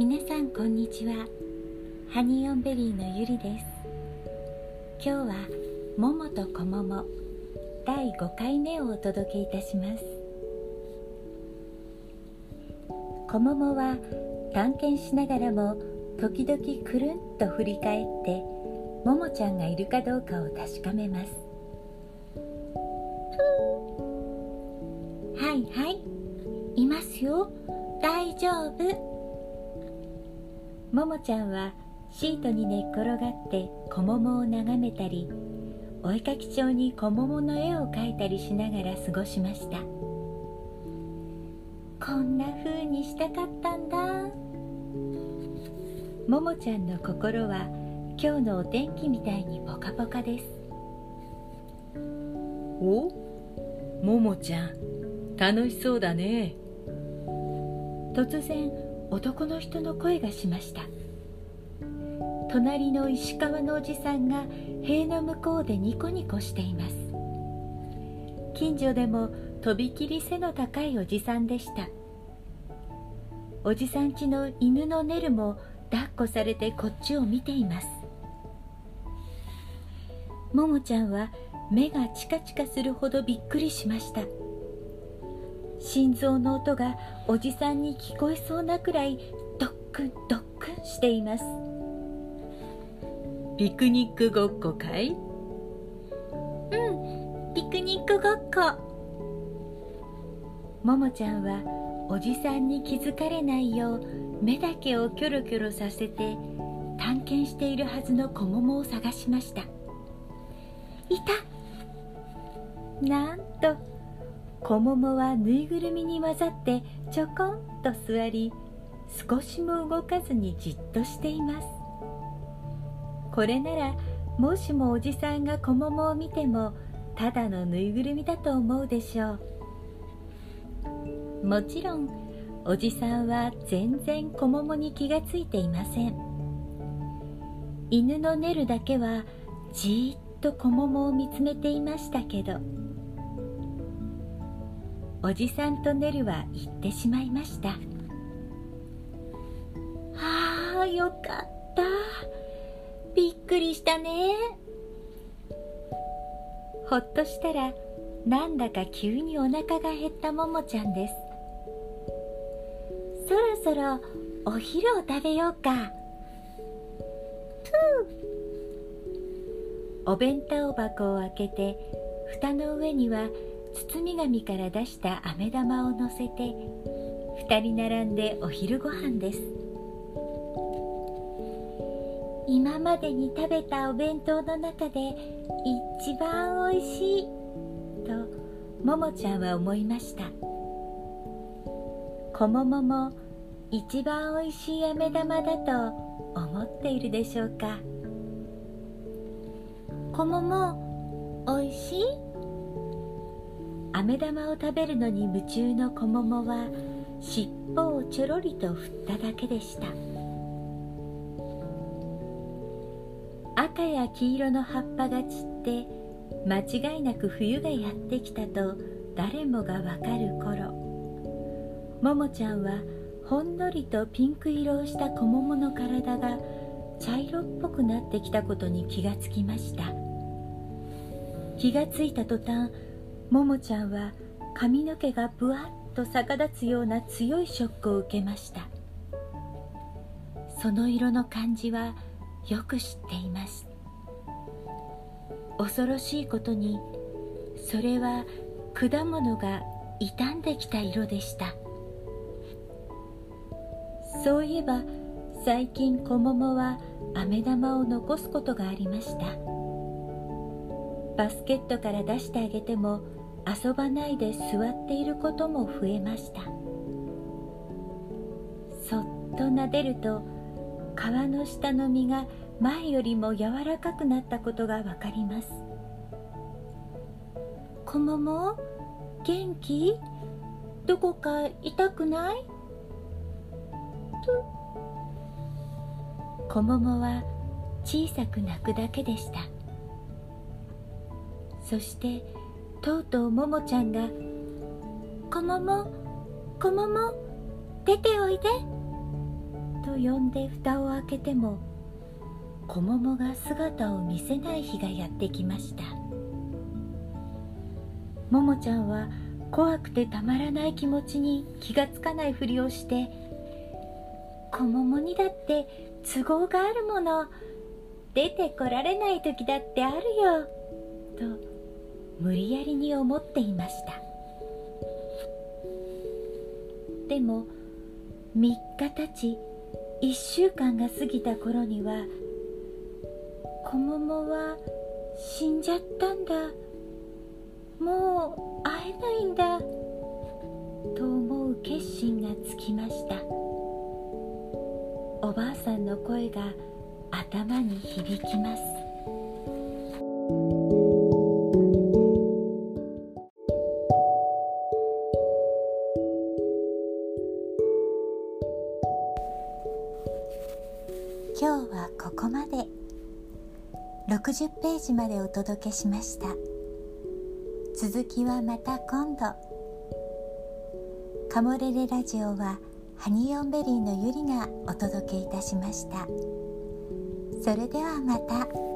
皆さんこんにちは。ハニーオンベリーのゆりです。今日は「ももとこもも」第5回目をお届けいたします。こももは探検しながらも時々くるんと振り返ってももちゃんがいるかどうかを確かめます。はいはい。いますよ。大丈夫。ももちゃんはシートに寝っ転がって小桃を眺めたりお絵かき帳に小桃の絵を描いたりしながら過ごしました。こんな風にしたかったんだ。ももちゃんの心は今日のお天気みたいにポカポカです。お？ももちゃん楽しそうだね。突然男の人の声がしました。隣の石川のおじさんが塀の向こうでニコニコしています。近所でもとびきり背の高いおじさんでした。おじさん家の犬のネルも抱っこされてこっちを見ています。ももちゃんは目がチカチカするほどびっくりしました。心臓の音がおじさんに聞こえそうなくらいドックンドックンしています。ピクニックごっこかい？うんピクニックごっこ。ももちゃんはおじさんに気づかれないよう目だけをキョロキョロさせて探検しているはずの小桃を探しました。いた。なんと小桃はぬいぐるみに混ざってちょこんと座り少しも動かずにじっとしています。これならもしもおじさんが小桃を見てもただのぬいぐるみだと思うでしょう。もちろんおじさんは全然小桃に気がついていません。犬のネルだけはじーっと小桃を見つめていましたけどおじさんとネルは行ってしまいました。ああよかった。びっくりしたね。ほっとしたらなんだか急にお腹が減ったももちゃんです。そろそろお昼を食べようか。お弁当箱を開けて蓋の上には包み紙から出した飴玉をのせて2人並んでお昼ご飯です。今までに食べたお弁当の中で一番おいしいとももちゃんは思いました。こももも一番おいしい飴玉だと思っているでしょうか。こももおいしい？飴玉を食べるのに夢中のこももは尻尾をちょろりと振っただけでした。赤や黄色の葉っぱが散って間違いなく冬がやってきたと誰もがわかる頃。ももちゃんはほんのりとピンク色をした小桃の体が茶色っぽくなってきたことに気がつきました。気がついた途端ももちゃんは髪の毛がぶわっと逆立つような強いショックを受けました。その色の感じはよく知っています。恐ろしいことにそれは果物が傷んできた色でした。そういえば最近小桃は飴玉を残すことがありました。バスケットから出してあげても遊ばないで座っていることも増えました。そっと撫でると皮の下の実が前よりも柔らかくなったことがわかります小桃元気？どこか痛くない？と。小桃は小さく泣くだけでした。そしてとうとうももちゃんが「こももこもも出ておいで」と呼んで蓋を開けても小桃が姿を見せない日がやってきました。ももちゃんは怖くてたまらない気持ちに気がつかないふりをして小桃にだって都合があるもの出てこられない時だってあるよと無理やりに思っていました。でも3日経ち1週間が過ぎた頃には小桃は死んじゃったんだ。もう会えないんだ。と思う決心がつきました。おばあさんの声が頭に響きます。今日はここまで。60ページまでお届けしました。続きはまた今度。カモレレラジオはハニーオンベリーのゆりがお届けいたしました。それではまた。